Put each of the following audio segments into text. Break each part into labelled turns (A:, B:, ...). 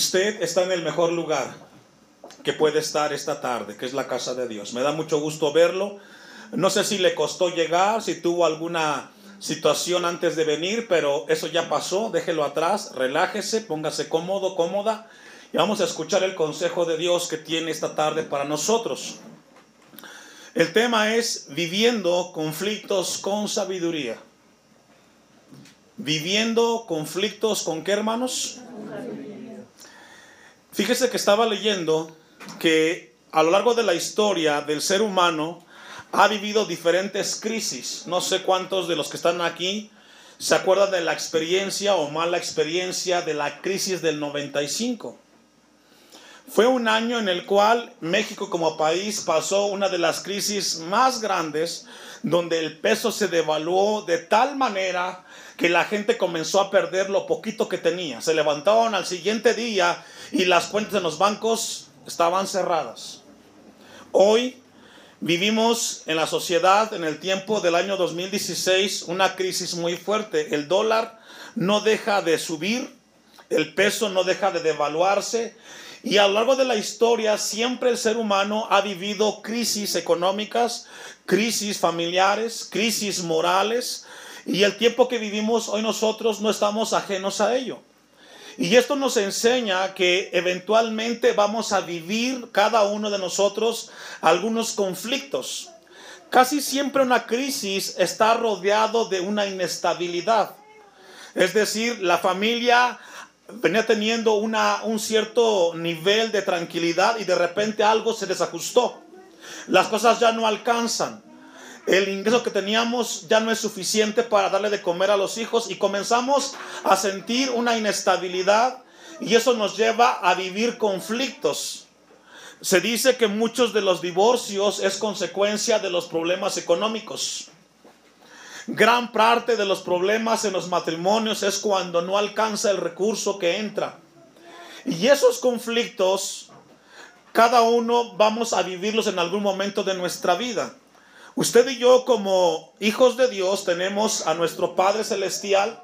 A: Usted está en el mejor lugar que puede estar esta tarde, que es la casa de Dios. Me da mucho gusto verlo. No sé si le costó llegar, si tuvo alguna situación antes de venir, pero eso ya pasó, déjelo atrás, relájese, póngase cómodo, cómoda y vamos a escuchar el consejo de Dios que tiene esta tarde para nosotros. El tema es viviendo conflictos con sabiduría. Viviendo conflictos con qué hermanos? Fíjese que estaba leyendo que a lo largo de la historia del ser humano, ha vivido diferentes crisis. No sé cuántos de los que están aquí se acuerdan de la experiencia o mala experiencia de la crisis del 95. Fue un año en el cual México como país pasó una de las crisis más grandes, donde el peso se devaluó de tal manera que la gente comenzó a perder lo poquito que tenía. Se levantaron al siguiente día y las cuentas en los bancos estaban cerradas. Hoy Vivimos en la sociedad en el tiempo del año 2016 una crisis muy fuerte. El dólar no deja de subir, el peso no deja de devaluarse y a lo largo de la historia siempre el ser humano ha vivido crisis económicas, crisis familiares, crisis morales y el tiempo que vivimos hoy nosotros no estamos ajenos a ello. Y esto nos enseña que eventualmente vamos a vivir cada uno de nosotros algunos conflictos. Casi siempre una crisis está rodeado de una inestabilidad. Es decir, la familia venía teniendo una, un cierto nivel de tranquilidad y de repente algo se desajustó. Las cosas ya no alcanzan el ingreso que teníamos ya no es suficiente para darle de comer a los hijos y comenzamos a sentir una inestabilidad y eso nos lleva a vivir conflictos. Se dice que muchos de los divorcios es consecuencia de los problemas económicos. Gran parte de los problemas en los matrimonios es cuando no alcanza el recurso que entra. Y esos conflictos, cada uno vamos a vivirlos en algún momento de nuestra vida. Usted y yo como hijos de Dios tenemos a nuestro Padre Celestial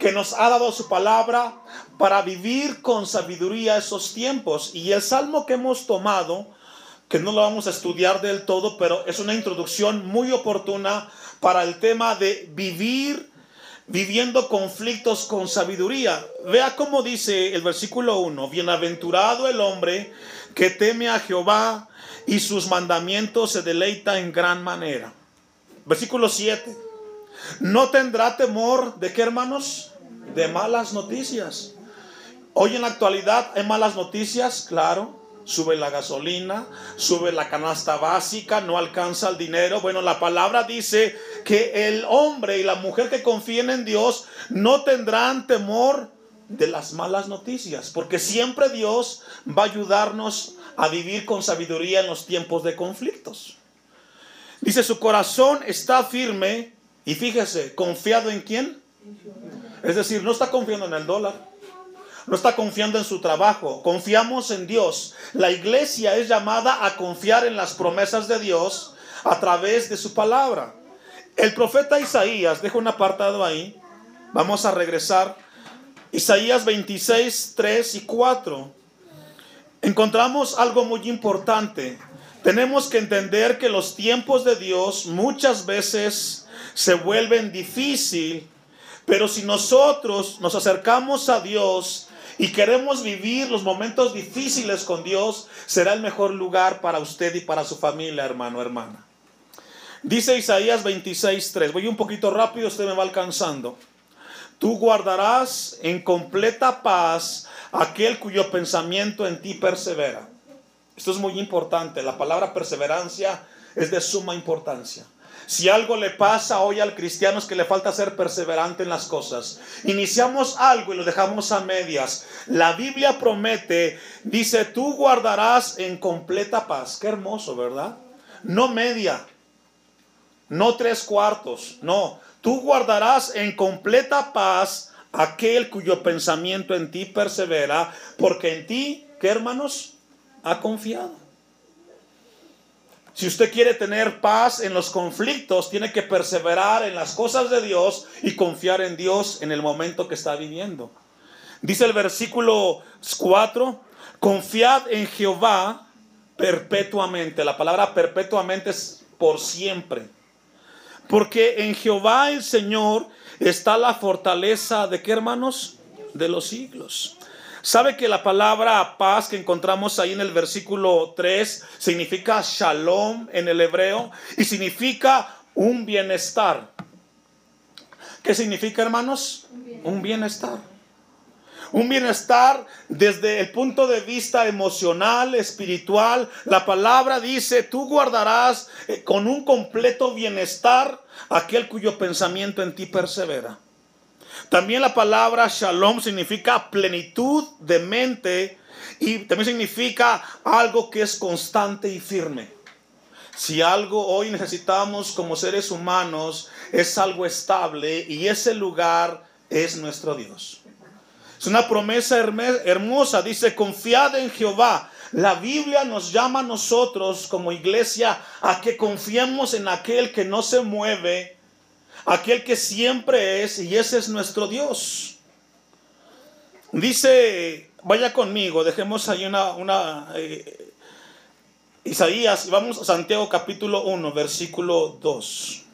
A: que nos ha dado su palabra para vivir con sabiduría esos tiempos. Y el salmo que hemos tomado, que no lo vamos a estudiar del todo, pero es una introducción muy oportuna para el tema de vivir viviendo conflictos con sabiduría. Vea cómo dice el versículo 1, bienaventurado el hombre que teme a Jehová y sus mandamientos se deleita en gran manera. Versículo 7. No tendrá temor de qué hermanos? De malas noticias. Hoy en la actualidad hay malas noticias, claro. Sube la gasolina, sube la canasta básica, no alcanza el dinero. Bueno, la palabra dice que el hombre y la mujer que confíen en Dios no tendrán temor de las malas noticias, porque siempre Dios va a ayudarnos a vivir con sabiduría en los tiempos de conflictos. Dice, su corazón está firme y fíjese, confiado en quién? Es decir, no está confiando en el dólar, no está confiando en su trabajo, confiamos en Dios. La iglesia es llamada a confiar en las promesas de Dios a través de su palabra. El profeta Isaías, dejo un apartado ahí, vamos a regresar. Isaías 26, 3 y 4 encontramos algo muy importante. Tenemos que entender que los tiempos de Dios muchas veces se vuelven difícil, pero si nosotros nos acercamos a Dios y queremos vivir los momentos difíciles con Dios, será el mejor lugar para usted y para su familia, hermano, hermana. Dice Isaías 26:3. Voy un poquito rápido, usted me va alcanzando. Tú guardarás en completa paz aquel cuyo pensamiento en ti persevera. Esto es muy importante. La palabra perseverancia es de suma importancia. Si algo le pasa hoy al cristiano es que le falta ser perseverante en las cosas. Iniciamos algo y lo dejamos a medias. La Biblia promete, dice, tú guardarás en completa paz. Qué hermoso, ¿verdad? No media, no tres cuartos, no. Tú guardarás en completa paz aquel cuyo pensamiento en ti persevera, porque en ti, ¿qué hermanos? Ha confiado. Si usted quiere tener paz en los conflictos, tiene que perseverar en las cosas de Dios y confiar en Dios en el momento que está viviendo. Dice el versículo 4, confiad en Jehová perpetuamente. La palabra perpetuamente es por siempre. Porque en Jehová el Señor está la fortaleza de qué hermanos? De los siglos. ¿Sabe que la palabra paz que encontramos ahí en el versículo 3 significa shalom en el hebreo y significa un bienestar? ¿Qué significa, hermanos? Un bienestar. Un bienestar desde el punto de vista emocional, espiritual. La palabra dice, tú guardarás eh, con un completo bienestar aquel cuyo pensamiento en ti persevera. También la palabra shalom significa plenitud de mente y también significa algo que es constante y firme. Si algo hoy necesitamos como seres humanos es algo estable y ese lugar es nuestro Dios. Es una promesa hermosa, dice, confiad en Jehová. La Biblia nos llama a nosotros como iglesia a que confiemos en aquel que no se mueve, aquel que siempre es, y ese es nuestro Dios. Dice, vaya conmigo, dejemos ahí una, una eh, Isaías, vamos a Santiago capítulo 1, versículo 2.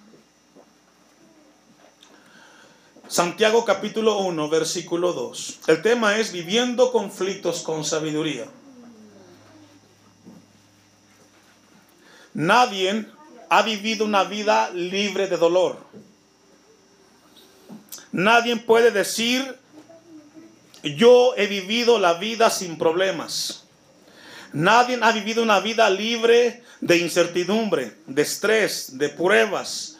A: Santiago capítulo 1, versículo 2. El tema es viviendo conflictos con sabiduría. Nadie ha vivido una vida libre de dolor. Nadie puede decir, yo he vivido la vida sin problemas. Nadie ha vivido una vida libre de incertidumbre, de estrés, de pruebas,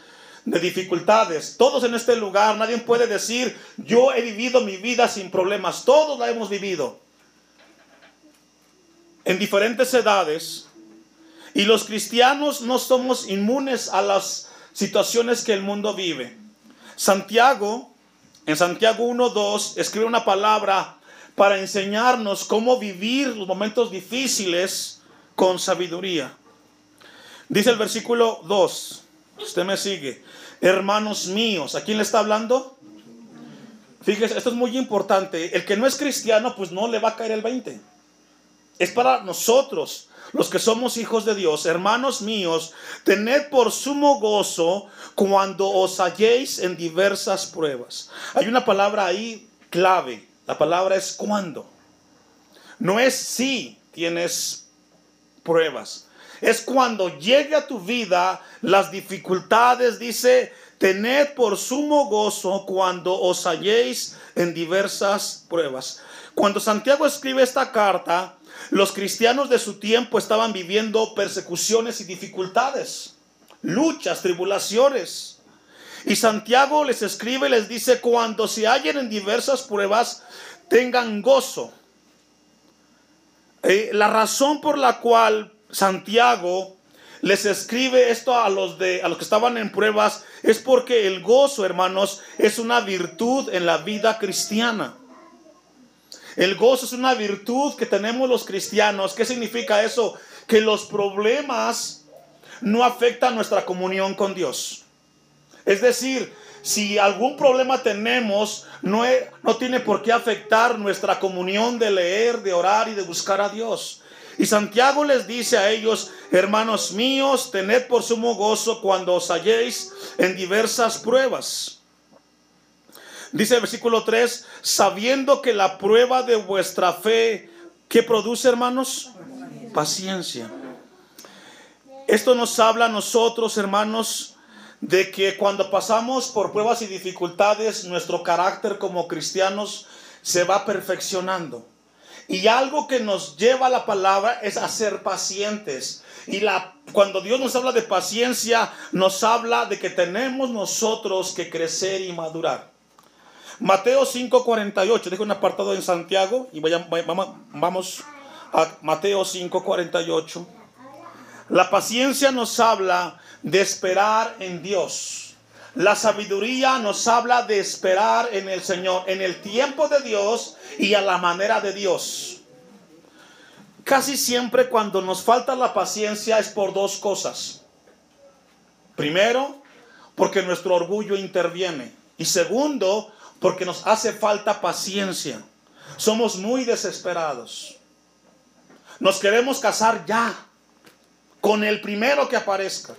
A: de dificultades. Todos en este lugar, nadie puede decir, yo he vivido mi vida sin problemas. Todos la hemos vivido. En diferentes edades. Y los cristianos no somos inmunes a las situaciones que el mundo vive. Santiago en Santiago 1.2 escribe una palabra para enseñarnos cómo vivir los momentos difíciles con sabiduría. Dice el versículo 2, usted me sigue, hermanos míos, ¿a quién le está hablando? Fíjese, esto es muy importante. El que no es cristiano, pues no le va a caer el 20. Es para nosotros, los que somos hijos de Dios, hermanos míos, tened por sumo gozo cuando os halléis en diversas pruebas. Hay una palabra ahí clave. La palabra es cuando. No es si tienes pruebas. Es cuando llegue a tu vida las dificultades, dice, tened por sumo gozo cuando os halléis en diversas pruebas. Cuando Santiago escribe esta carta, los cristianos de su tiempo estaban viviendo persecuciones y dificultades, luchas, tribulaciones. Y Santiago les escribe les dice, cuando se hallen en diversas pruebas, tengan gozo. Eh, la razón por la cual Santiago les escribe esto a los, de, a los que estaban en pruebas es porque el gozo, hermanos, es una virtud en la vida cristiana. El gozo es una virtud que tenemos los cristianos. ¿Qué significa eso? Que los problemas no afectan nuestra comunión con Dios. Es decir, si algún problema tenemos, no, no tiene por qué afectar nuestra comunión de leer, de orar y de buscar a Dios. Y Santiago les dice a ellos, hermanos míos, tened por sumo gozo cuando os halléis en diversas pruebas Dice el versículo 3, sabiendo que la prueba de vuestra fe, ¿qué produce hermanos? Paciencia. Esto nos habla a nosotros, hermanos, de que cuando pasamos por pruebas y dificultades, nuestro carácter como cristianos se va perfeccionando. Y algo que nos lleva a la palabra es a ser pacientes. Y la, cuando Dios nos habla de paciencia, nos habla de que tenemos nosotros que crecer y madurar. Mateo 5:48, dejo un apartado en Santiago y vamos a Mateo 5:48. La paciencia nos habla de esperar en Dios. La sabiduría nos habla de esperar en el Señor, en el tiempo de Dios y a la manera de Dios. Casi siempre cuando nos falta la paciencia es por dos cosas. Primero, porque nuestro orgullo interviene. Y segundo, porque nos hace falta paciencia. somos muy desesperados. Nos queremos casar ya, con el primero que aparezca.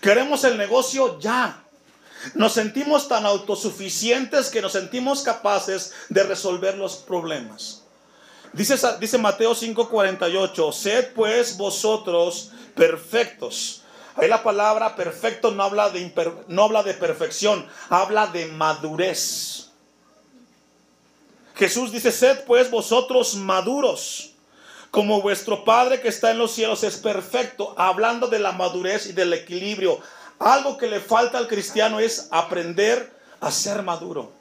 A: Queremos el negocio ya. Nos sentimos tan autosuficientes que nos sentimos capaces de resolver los problemas. Dice, dice Mateo 5:48, sed pues vosotros perfectos. Ahí la palabra perfecto no habla, de no habla de perfección, habla de madurez. Jesús dice, sed pues vosotros maduros, como vuestro Padre que está en los cielos es perfecto, hablando de la madurez y del equilibrio. Algo que le falta al cristiano es aprender a ser maduro.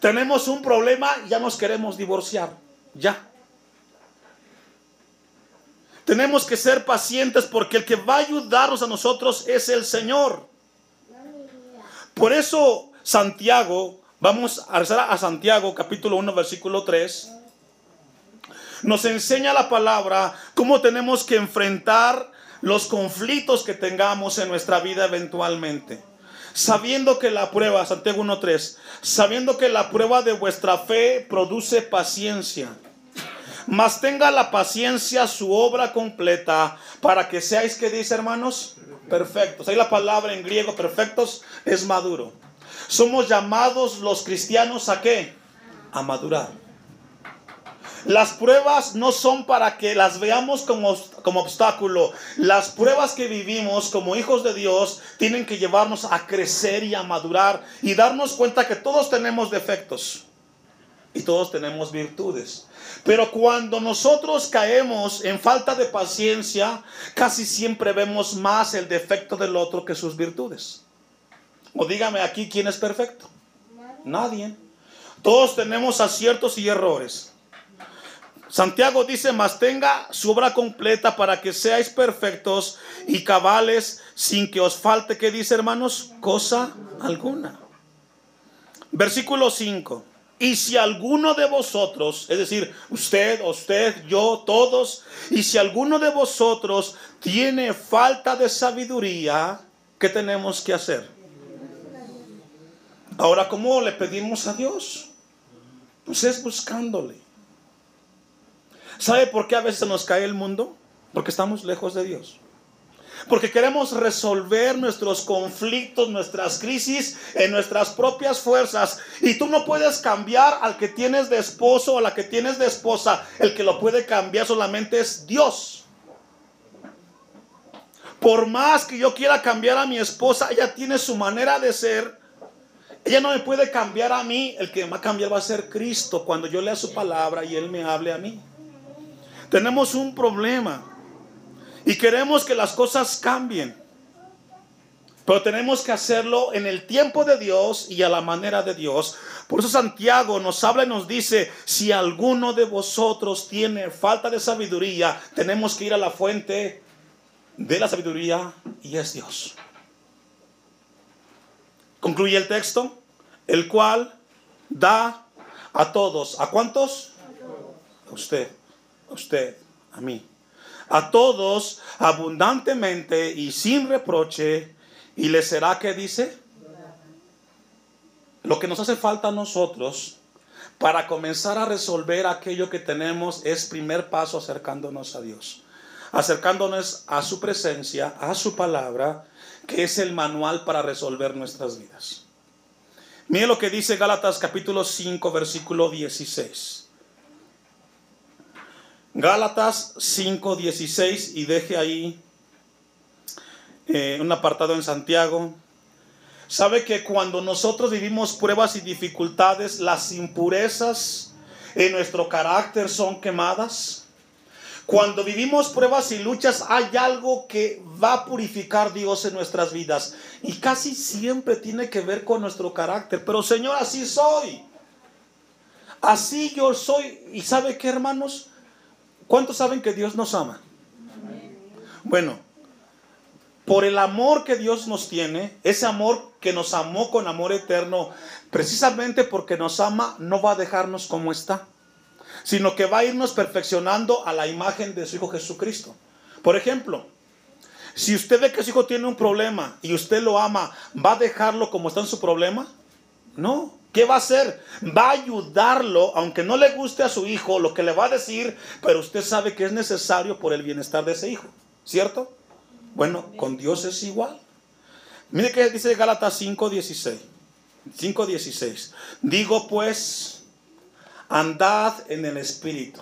A: Tenemos un problema ya nos queremos divorciar. Ya. Tenemos que ser pacientes porque el que va a ayudarnos a nosotros es el Señor. Por eso Santiago, vamos a rezar a Santiago capítulo 1 versículo 3, nos enseña la palabra cómo tenemos que enfrentar los conflictos que tengamos en nuestra vida eventualmente. Sabiendo que la prueba, Santiago 1.3, sabiendo que la prueba de vuestra fe produce paciencia mas tenga la paciencia su obra completa para que seáis, que dice hermanos? Perfectos. Ahí la palabra en griego perfectos es maduro. Somos llamados los cristianos a qué? A madurar. Las pruebas no son para que las veamos como, como obstáculo. Las pruebas que vivimos como hijos de Dios tienen que llevarnos a crecer y a madurar y darnos cuenta que todos tenemos defectos y todos tenemos virtudes. Pero cuando nosotros caemos en falta de paciencia, casi siempre vemos más el defecto del otro que sus virtudes. O dígame aquí quién es perfecto. Nadie. Todos tenemos aciertos y errores. Santiago dice, mas tenga su obra completa para que seáis perfectos y cabales sin que os falte, ¿qué dice hermanos? Cosa alguna. Versículo 5. Y si alguno de vosotros, es decir, usted, usted, yo, todos, y si alguno de vosotros tiene falta de sabiduría, ¿qué tenemos que hacer? Ahora, ¿cómo le pedimos a Dios? Pues es buscándole. ¿Sabe por qué a veces nos cae el mundo? Porque estamos lejos de Dios. Porque queremos resolver nuestros conflictos, nuestras crisis en nuestras propias fuerzas. Y tú no puedes cambiar al que tienes de esposo o a la que tienes de esposa. El que lo puede cambiar solamente es Dios. Por más que yo quiera cambiar a mi esposa, ella tiene su manera de ser. Ella no me puede cambiar a mí. El que me va a cambiar va a ser Cristo cuando yo lea su palabra y Él me hable a mí. Tenemos un problema. Y queremos que las cosas cambien. Pero tenemos que hacerlo en el tiempo de Dios y a la manera de Dios. Por eso Santiago nos habla y nos dice, si alguno de vosotros tiene falta de sabiduría, tenemos que ir a la fuente de la sabiduría y es Dios. Concluye el texto, el cual da a todos. ¿A cuántos? A usted, a usted, a mí a todos abundantemente y sin reproche, y le será que dice lo que nos hace falta a nosotros para comenzar a resolver aquello que tenemos es primer paso acercándonos a Dios, acercándonos a su presencia, a su palabra, que es el manual para resolver nuestras vidas. Mire lo que dice Gálatas capítulo 5 versículo 16. Gálatas 5:16 y deje ahí eh, un apartado en Santiago. Sabe que cuando nosotros vivimos pruebas y dificultades, las impurezas en nuestro carácter son quemadas. Cuando vivimos pruebas y luchas, hay algo que va a purificar Dios en nuestras vidas. Y casi siempre tiene que ver con nuestro carácter. Pero Señor, así soy. Así yo soy. ¿Y sabe qué, hermanos? ¿Cuántos saben que Dios nos ama? Bueno, por el amor que Dios nos tiene, ese amor que nos amó con amor eterno, precisamente porque nos ama, no va a dejarnos como está, sino que va a irnos perfeccionando a la imagen de su Hijo Jesucristo. Por ejemplo, si usted ve que su hijo tiene un problema y usted lo ama, ¿va a dejarlo como está en su problema? No. ¿Qué va a hacer? Va a ayudarlo, aunque no le guste a su hijo lo que le va a decir, pero usted sabe que es necesario por el bienestar de ese hijo, ¿cierto? Bueno, con Dios es igual. Mire que dice Gálatas 5:16. 5:16. Digo pues, andad en el Espíritu.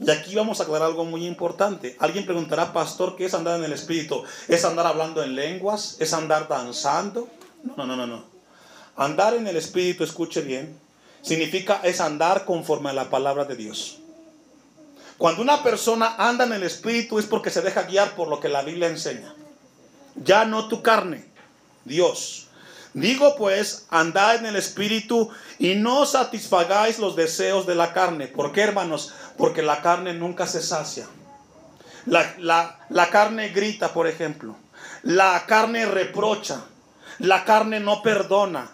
A: Y aquí vamos a aclarar algo muy importante. Alguien preguntará, pastor, ¿qué es andar en el Espíritu? ¿Es andar hablando en lenguas? ¿Es andar danzando? No, no, no, no. Andar en el Espíritu, escuche bien, significa es andar conforme a la palabra de Dios. Cuando una persona anda en el Espíritu es porque se deja guiar por lo que la Biblia enseña. Ya no tu carne, Dios. Digo pues, andad en el Espíritu y no satisfagáis los deseos de la carne. ¿Por qué, hermanos? Porque la carne nunca se sacia. La, la, la carne grita, por ejemplo. La carne reprocha. La carne no perdona.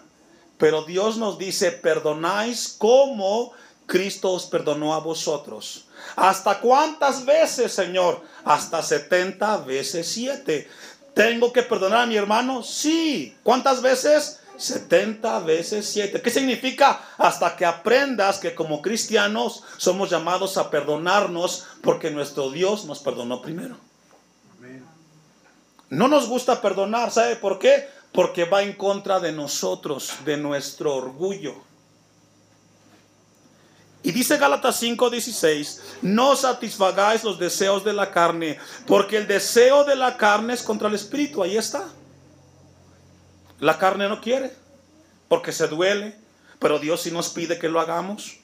A: Pero Dios nos dice, perdonáis como Cristo os perdonó a vosotros. ¿Hasta cuántas veces, Señor? Hasta 70 veces 7. ¿Tengo que perdonar a mi hermano? Sí. ¿Cuántas veces? 70 veces 7. ¿Qué significa? Hasta que aprendas que como cristianos somos llamados a perdonarnos porque nuestro Dios nos perdonó primero. No nos gusta perdonar, ¿sabe por qué? Porque va en contra de nosotros, de nuestro orgullo. Y dice Gálatas 5:16, no satisfagáis los deseos de la carne, porque el deseo de la carne es contra el espíritu, ahí está. La carne no quiere, porque se duele, pero Dios sí nos pide que lo hagamos.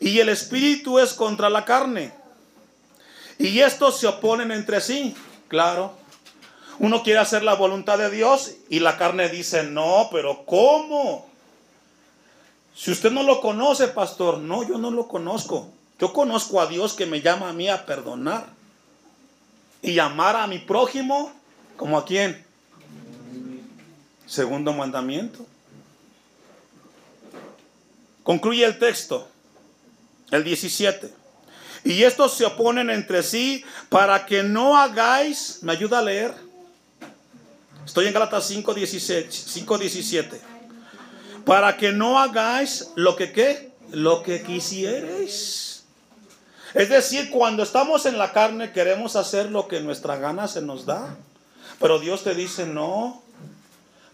A: Y el espíritu es contra la carne. Y estos se oponen entre sí, claro. Uno quiere hacer la voluntad de Dios y la carne dice, no, pero ¿cómo? Si usted no lo conoce, pastor, no, yo no lo conozco. Yo conozco a Dios que me llama a mí a perdonar y amar a mi prójimo como a quién. Segundo mandamiento. Concluye el texto, el 17. Y estos se oponen entre sí para que no hagáis, me ayuda a leer Estoy en Galatas 5, 17. Para que no hagáis lo que qué, lo que quisierais. Es decir, cuando estamos en la carne queremos hacer lo que nuestra gana se nos da. Pero Dios te dice, no,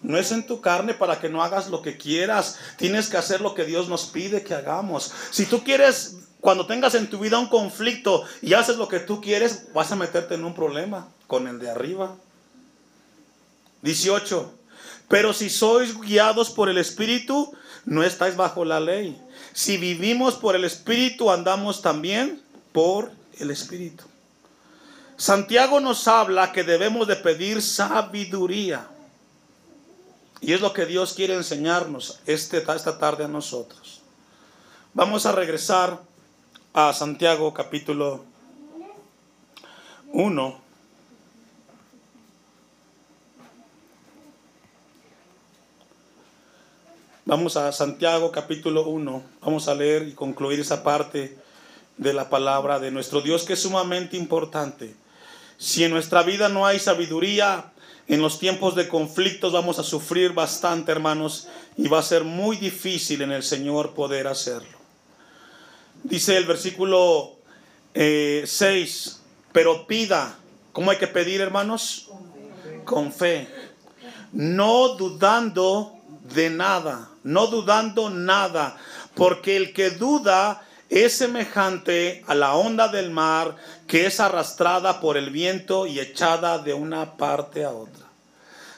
A: no es en tu carne para que no hagas lo que quieras. Tienes que hacer lo que Dios nos pide que hagamos. Si tú quieres, cuando tengas en tu vida un conflicto y haces lo que tú quieres, vas a meterte en un problema con el de arriba. 18. Pero si sois guiados por el Espíritu, no estáis bajo la ley. Si vivimos por el Espíritu, andamos también por el Espíritu. Santiago nos habla que debemos de pedir sabiduría. Y es lo que Dios quiere enseñarnos este, esta tarde a nosotros. Vamos a regresar a Santiago capítulo 1. Vamos a Santiago capítulo 1. Vamos a leer y concluir esa parte de la palabra de nuestro Dios que es sumamente importante. Si en nuestra vida no hay sabiduría, en los tiempos de conflictos vamos a sufrir bastante, hermanos, y va a ser muy difícil en el Señor poder hacerlo. Dice el versículo 6, eh, pero pida, ¿cómo hay que pedir, hermanos? Con fe, no dudando de nada, no dudando nada, porque el que duda es semejante a la onda del mar que es arrastrada por el viento y echada de una parte a otra.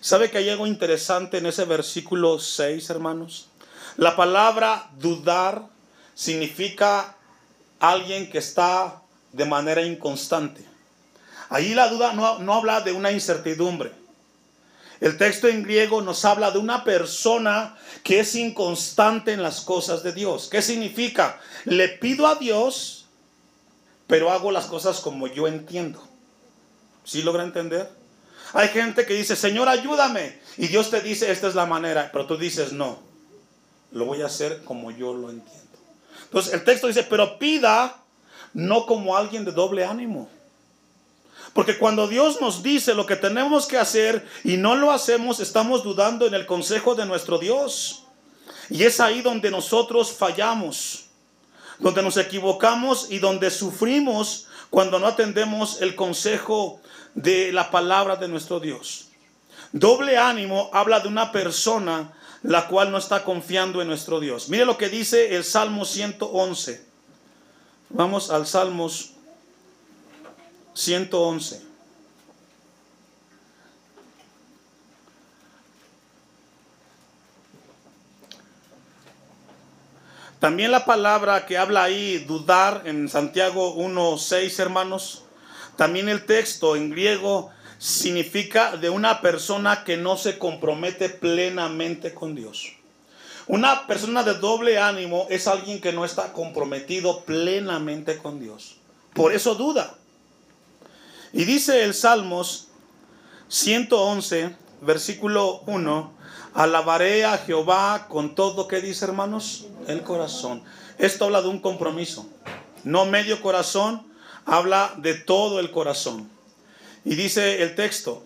A: ¿Sabe que hay algo interesante en ese versículo 6, hermanos? La palabra dudar significa alguien que está de manera inconstante. Ahí la duda no, no habla de una incertidumbre el texto en griego nos habla de una persona que es inconstante en las cosas de Dios. ¿Qué significa? Le pido a Dios, pero hago las cosas como yo entiendo. ¿Sí logra entender? Hay gente que dice, Señor, ayúdame. Y Dios te dice, esta es la manera. Pero tú dices, no, lo voy a hacer como yo lo entiendo. Entonces el texto dice, pero pida no como alguien de doble ánimo. Porque cuando Dios nos dice lo que tenemos que hacer y no lo hacemos, estamos dudando en el consejo de nuestro Dios. Y es ahí donde nosotros fallamos, donde nos equivocamos y donde sufrimos cuando no atendemos el consejo de la palabra de nuestro Dios. Doble ánimo habla de una persona la cual no está confiando en nuestro Dios. Mire lo que dice el Salmo 111. Vamos al Salmos 111. También la palabra que habla ahí, dudar, en Santiago 1.6, hermanos. También el texto en griego significa de una persona que no se compromete plenamente con Dios. Una persona de doble ánimo es alguien que no está comprometido plenamente con Dios. Por eso duda. Y dice el Salmos 111, versículo 1, alabaré a Jehová con todo que dice hermanos, el corazón. Esto habla de un compromiso, no medio corazón, habla de todo el corazón. Y dice el texto,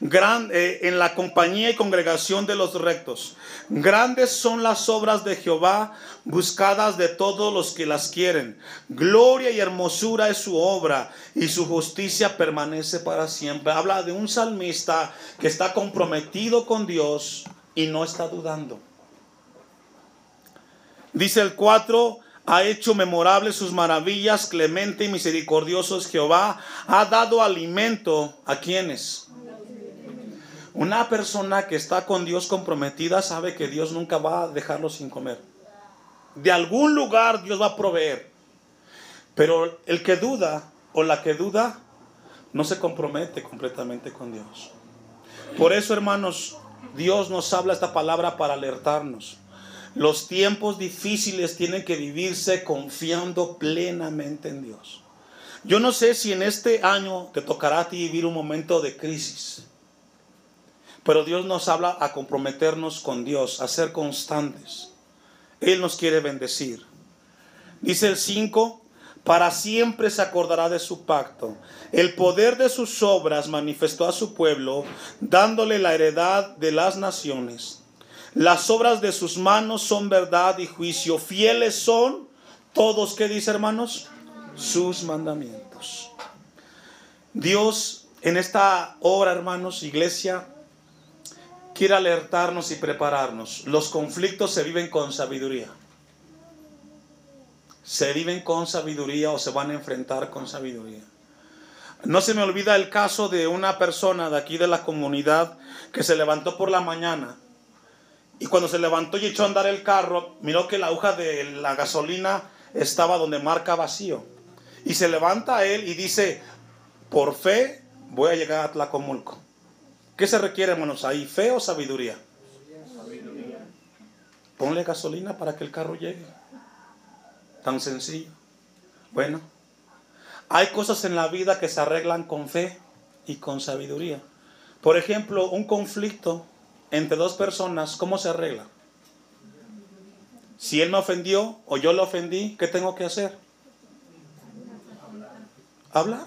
A: Eh, en la compañía y congregación de los rectos. Grandes son las obras de Jehová, buscadas de todos los que las quieren. Gloria y hermosura es su obra, y su justicia permanece para siempre. Habla de un salmista que está comprometido con Dios y no está dudando. Dice el 4, ha hecho memorables sus maravillas, clemente y misericordioso es Jehová, ha dado alimento a quienes. Una persona que está con Dios comprometida sabe que Dios nunca va a dejarlo sin comer. De algún lugar Dios va a proveer. Pero el que duda o la que duda no se compromete completamente con Dios. Por eso, hermanos, Dios nos habla esta palabra para alertarnos. Los tiempos difíciles tienen que vivirse confiando plenamente en Dios. Yo no sé si en este año te tocará a ti vivir un momento de crisis, pero Dios nos habla a comprometernos con Dios, a ser constantes. Él nos quiere bendecir. Dice el 5, para siempre se acordará de su pacto. El poder de sus obras manifestó a su pueblo, dándole la heredad de las naciones. Las obras de sus manos son verdad y juicio. Fieles son todos, ¿qué dice hermanos? Sus mandamientos. Dios en esta hora, hermanos, iglesia, quiere alertarnos y prepararnos. Los conflictos se viven con sabiduría. Se viven con sabiduría o se van a enfrentar con sabiduría. No se me olvida el caso de una persona de aquí de la comunidad que se levantó por la mañana y cuando se levantó y echó a andar el carro, miró que la aguja de la gasolina estaba donde marca vacío. Y se levanta él y dice, por fe voy a llegar a Tlacomulco. ¿Qué se requiere, hermanos, ahí? ¿Fe o sabiduría? Ponle gasolina para que el carro llegue. Tan sencillo. Bueno, hay cosas en la vida que se arreglan con fe y con sabiduría. Por ejemplo, un conflicto entre dos personas, ¿cómo se arregla? Si él me ofendió o yo lo ofendí, ¿qué tengo que hacer? Hablar.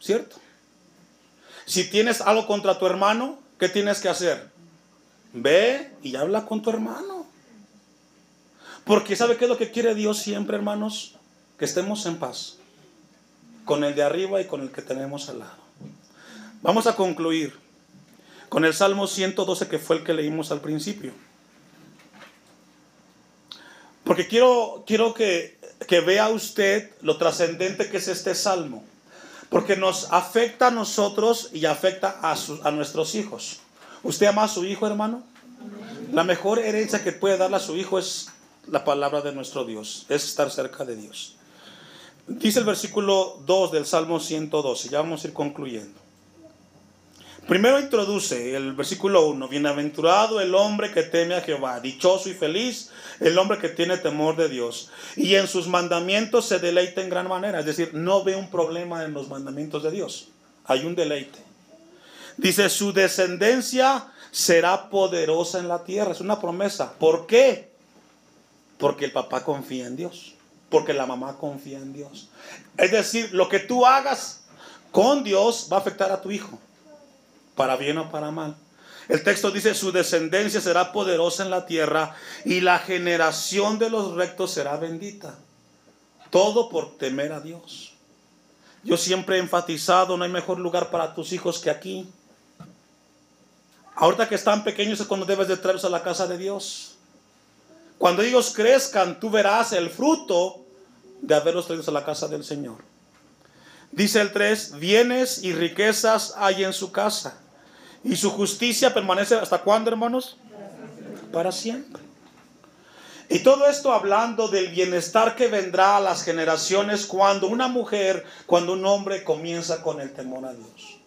A: ¿Cierto? Si tienes algo contra tu hermano, ¿qué tienes que hacer? Ve y habla con tu hermano. Porque ¿sabe qué es lo que quiere Dios siempre, hermanos? Que estemos en paz. Con el de arriba y con el que tenemos al lado. Vamos a concluir con el Salmo 112 que fue el que leímos al principio. Porque quiero, quiero que, vea usted lo trascendente que es este salmo. Porque nos afecta a nosotros y afecta a, a nuestros hijos. ¿Usted ama a su hijo, hermano? La mejor herencia que puede darle a su hijo es la palabra de nuestro Dios, es estar cerca de Dios. Dice el versículo 2 del Salmo 112, ya vamos a ir concluyendo. Primero introduce el versículo 1, bienaventurado el hombre que teme a Jehová, dichoso y feliz el hombre que tiene temor de Dios y en sus mandamientos se deleita en gran manera, es decir, no ve un problema en los mandamientos de Dios, hay un deleite. Dice, su descendencia será poderosa en la tierra, es una promesa. ¿Por qué? Porque el papá confía en Dios, porque la mamá confía en Dios. Es decir, lo que tú hagas con Dios va a afectar a tu hijo para bien o para mal. El texto dice, su descendencia será poderosa en la tierra y la generación de los rectos será bendita. Todo por temer a Dios. Yo siempre he enfatizado, no hay mejor lugar para tus hijos que aquí. Ahorita que están pequeños es cuando debes de traerlos a la casa de Dios. Cuando ellos crezcan, tú verás el fruto de haberlos traído a la casa del Señor. Dice el 3, bienes y riquezas hay en su casa. Y su justicia permanece hasta cuándo, hermanos? Para siempre. Y todo esto hablando del bienestar que vendrá a las generaciones cuando una mujer, cuando un hombre comienza con el temor a Dios.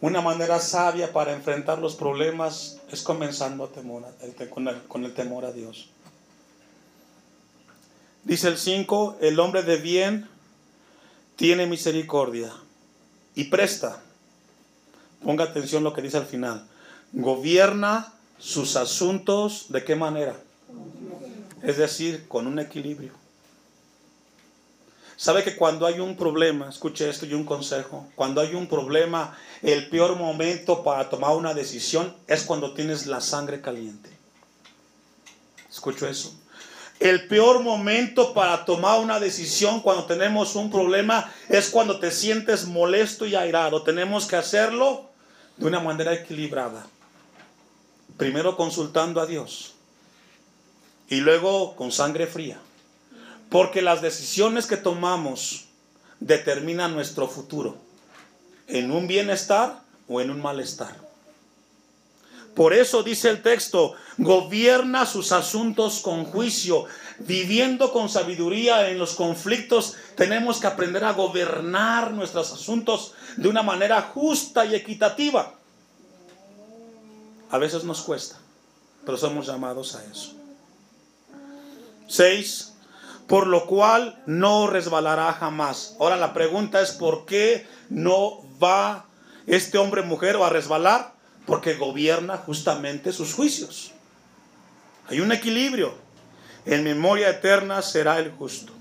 A: Una manera sabia para enfrentar los problemas es comenzando con, el, con el temor a Dios. Dice el 5, el hombre de bien tiene misericordia y presta. Ponga atención lo que dice al final. Gobierna sus asuntos de qué manera? Es decir, con un equilibrio. Sabe que cuando hay un problema, escuche esto y un consejo, cuando hay un problema, el peor momento para tomar una decisión es cuando tienes la sangre caliente. Escucho eso. El peor momento para tomar una decisión cuando tenemos un problema es cuando te sientes molesto y airado. Tenemos que hacerlo de una manera equilibrada. Primero consultando a Dios y luego con sangre fría. Porque las decisiones que tomamos determinan nuestro futuro, en un bienestar o en un malestar. Por eso dice el texto, gobierna sus asuntos con juicio, viviendo con sabiduría en los conflictos, tenemos que aprender a gobernar nuestros asuntos de una manera justa y equitativa. A veces nos cuesta, pero somos llamados a eso. 6. Por lo cual no resbalará jamás. Ahora la pregunta es, ¿por qué no va este hombre mujer a resbalar? Porque gobierna justamente sus juicios. Hay un equilibrio. En memoria eterna será el justo.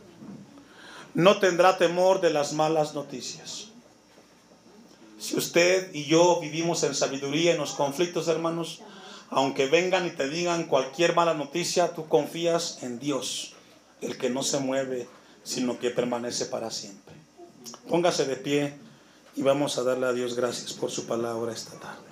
A: No tendrá temor de las malas noticias. Si usted y yo vivimos en sabiduría en los conflictos, hermanos, aunque vengan y te digan cualquier mala noticia, tú confías en Dios, el que no se mueve, sino que permanece para siempre. Póngase de pie y vamos a darle a Dios gracias por su palabra esta tarde.